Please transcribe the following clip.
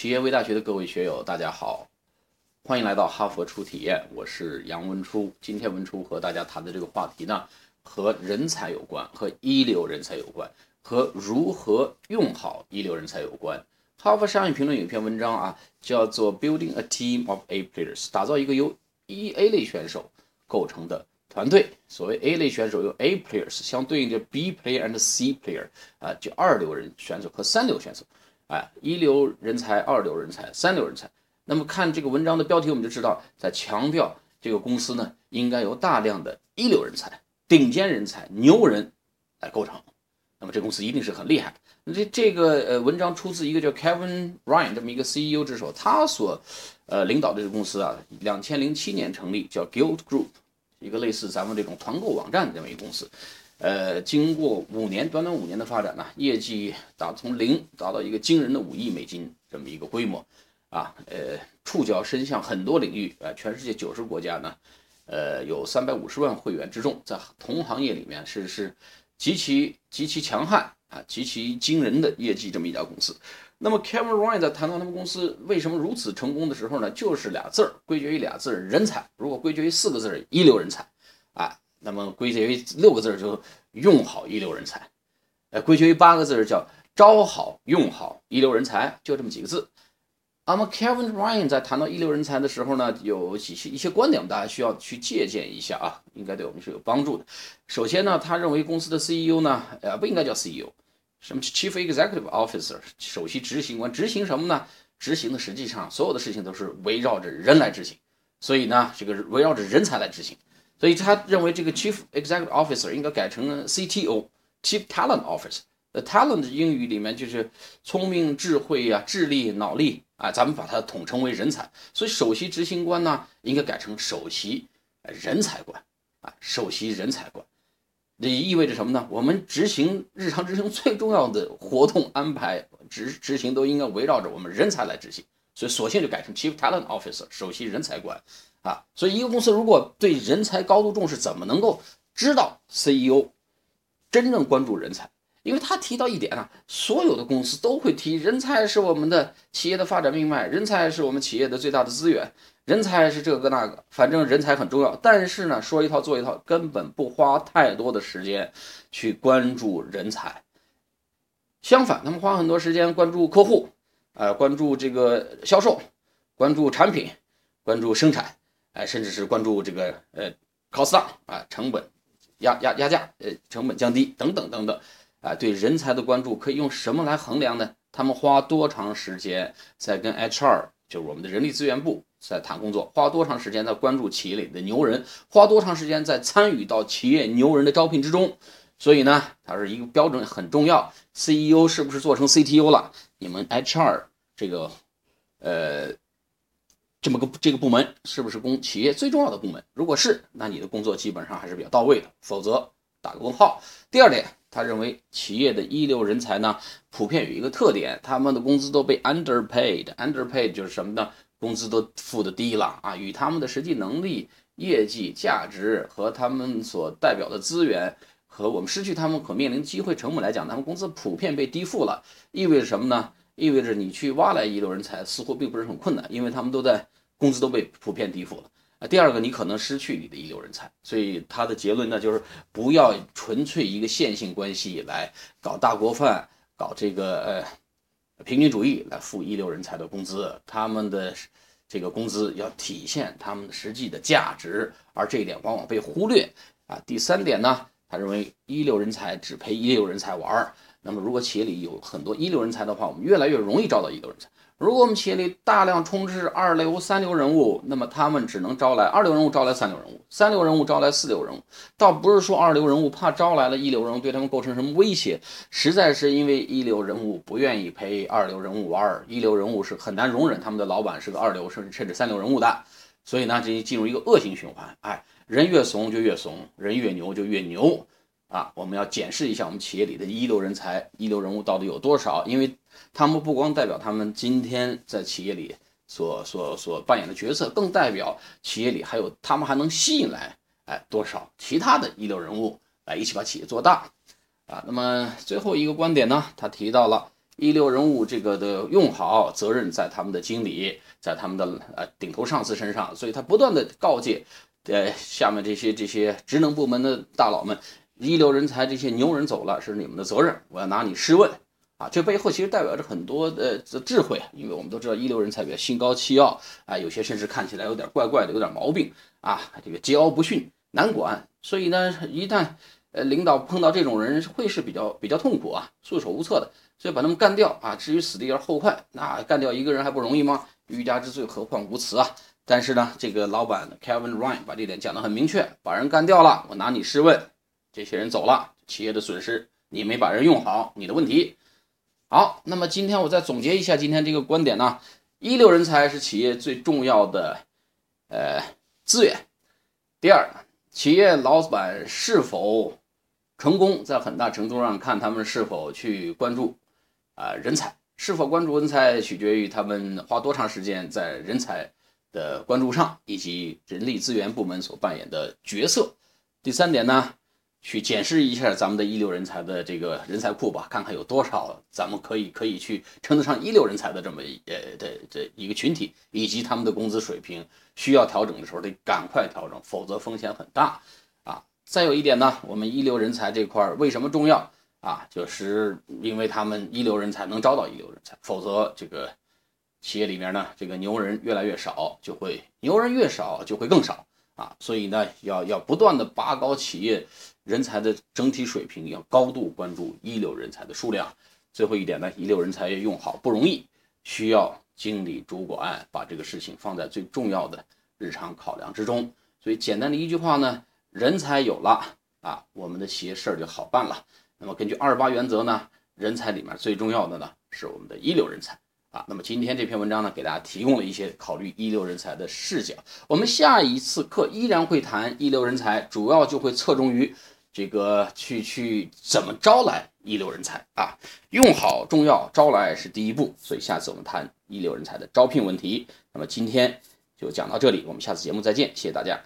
企业微大学的各位学友，大家好，欢迎来到哈佛初体验，我是杨文初。今天文初和大家谈的这个话题呢，和人才有关，和一流人才有关，和如何用好一流人才有关。哈佛商业评论有一篇文章啊，叫做 Building a Team of A Players，打造一个由一 A 类选手构成的团队。所谓 A 类选手有 A Players，相对应的 B Player and C Player 啊，就二流人选手和三流选手。哎，一流人才、二流人才、三流人才。那么看这个文章的标题，我们就知道在强调这个公司呢，应该由大量的一流人才、顶尖人才、牛人来构成。那么这公司一定是很厉害。那这这个呃文章出自一个叫 Kevin Ryan 这么一个 CEO 之手，他所呃领导的这个公司啊，两千零七年成立，叫 Guild Group，一个类似咱们这种团购网站的这么一个公司。呃，经过五年短短五年的发展呢，业绩达从零达到一个惊人的五亿美金这么一个规模，啊，呃，触角伸向很多领域，啊，全世界九十国家呢，呃，有三百五十万会员之众，在同行业里面是是极其极其强悍啊，极其惊人的业绩这么一家公司。那么 Kevin Ryan 在谈到他们公司为什么如此成功的时候呢，就是俩字儿，归结于俩字儿，人才。如果归结于四个字儿，一流人才，啊。那么归结于六个字就用好一流人才，呃，归结于八个字叫招好用好一流人才，就这么几个字。那么 Kevin Ryan 在谈到一流人才的时候呢，有几些一些观点，大家需要去借鉴一下啊，应该对我们是有帮助的。首先呢，他认为公司的 CEO 呢，呃，不应该叫 CEO，什么 Chief Executive Officer，首席执行官，执行什么呢？执行的实际上所有的事情都是围绕着人来执行，所以呢，这个围绕着人才来执行。所以他认为这个 Chief Executive Officer 应该改成 CTO，Chief Talent Officer。呃，talent 英语里面就是聪明、智慧呀、智力、脑力啊，咱们把它统称为人才。所以首席执行官呢，应该改成首席人才官啊，首席人才官。这意味着什么呢？我们执行日常执行最重要的活动安排执执行都应该围绕着我们人才来执行。所以索性就改成 Chief Talent Officer，首席人才官。啊，所以一个公司如果对人才高度重视，怎么能够知道 CEO 真正关注人才？因为他提到一点啊，所有的公司都会提人才是我们的企业的发展命脉，人才是我们企业的最大的资源，人才是这个那个，反正人才很重要。但是呢，说一套做一套，根本不花太多的时间去关注人才。相反，他们花很多时间关注客户，呃，关注这个销售，关注产品，关注生产。哎，甚至是关注这个呃，cost down 啊，成本压压压价，呃，成本降低等等等等，啊，对人才的关注可以用什么来衡量呢？他们花多长时间在跟 HR，就是我们的人力资源部在谈工作，花多长时间在关注企业里的牛人，花多长时间在参与到企业牛人的招聘之中？所以呢，它是一个标准很重要。CEO 是不是做成 CTO 了？你们 HR 这个，呃。这么个这个部门是不是公企业最重要的部门？如果是，那你的工作基本上还是比较到位的，否则打个问号。第二点，他认为企业的一流人才呢，普遍有一个特点，他们的工资都被 underpaid，underpaid 就是什么呢？工资都付的低了啊，与他们的实际能力、业绩、价值和他们所代表的资源和我们失去他们可面临机会成本来讲，他们工资普遍被低付了，意味着什么呢？意味着你去挖来一流人才似乎并不是很困难，因为他们都在工资都被普遍低付了啊。第二个，你可能失去你的一流人才，所以他的结论呢就是不要纯粹一个线性关系来搞大锅饭，搞这个呃平均主义来付一流人才的工资，他们的这个工资要体现他们实际的价值，而这一点往往被忽略啊。第三点呢，他认为一流人才只陪一流人才玩儿。那么，如果企业里有很多一流人才的话，我们越来越容易招到一流人才。如果我们企业里大量充斥二流、三流人物，那么他们只能招来二流人物，招来三流人物，三流人物招来四流人物。倒不是说二流人物怕招来了一流人物对他们构成什么威胁，实在是因为一流人物不愿意陪二流人物玩儿，一流人物是很难容忍他们的老板是个二流甚至甚至三流人物的。所以呢，这就进入一个恶性循环。哎，人越怂就越怂，人越牛就越牛。啊，我们要检视一下我们企业里的一流人才、一流人物到底有多少，因为他们不光代表他们今天在企业里所所所扮演的角色，更代表企业里还有他们还能吸引来哎多少其他的一流人物来一起把企业做大啊。那么最后一个观点呢，他提到了一流人物这个的用好，责任在他们的经理，在他们的呃顶头上司身上，所以他不断的告诫，呃下面这些这些职能部门的大佬们，一流人才这些牛人走了是你们的责任，我要拿你试问。啊，这背后其实代表着很多的智慧，因为我们都知道一流人才比较心高气傲啊，有些甚至看起来有点怪怪的，有点毛病啊，这个桀骜不驯，难管。所以呢，一旦呃领导碰到这种人，会是比较比较痛苦啊，束手无策的。所以把他们干掉啊，至于死地而后快，那干掉一个人还不容易吗？欲加之罪，何患无辞啊！但是呢，这个老板 Kevin Ryan 把这点讲得很明确，把人干掉了，我拿你试问，这些人走了，企业的损失，你没把人用好，你的问题。好，那么今天我再总结一下今天这个观点呢，一流人才是企业最重要的呃资源。第二，企业老板是否成功，在很大程度上看他们是否去关注啊人才，是否关注人才，取决于他们花多长时间在人才的关注上，以及人力资源部门所扮演的角色。第三点呢？去检视一下咱们的一流人才的这个人才库吧，看看有多少咱们可以可以去称得上一流人才的这么呃的这一个群体，以及他们的工资水平需要调整的时候得赶快调整，否则风险很大啊。再有一点呢，我们一流人才这块为什么重要啊？就是因为他们一流人才能招到一流人才，否则这个企业里面呢，这个牛人越来越少，就会牛人越少就会更少啊。所以呢，要要不断的拔高企业。人才的整体水平要高度关注一流人才的数量。最后一点呢，一流人才要用好不容易，需要经理主管把这个事情放在最重要的日常考量之中。所以简单的一句话呢，人才有了啊，我们的企业事儿就好办了。那么根据二八原则呢，人才里面最重要的呢是我们的一流人才。啊，那么今天这篇文章呢，给大家提供了一些考虑一流人才的视角。我们下一次课依然会谈一流人才，主要就会侧重于这个去去怎么招来一流人才啊，用好重要，招来是第一步。所以下次我们谈一流人才的招聘问题。那么今天就讲到这里，我们下次节目再见，谢谢大家。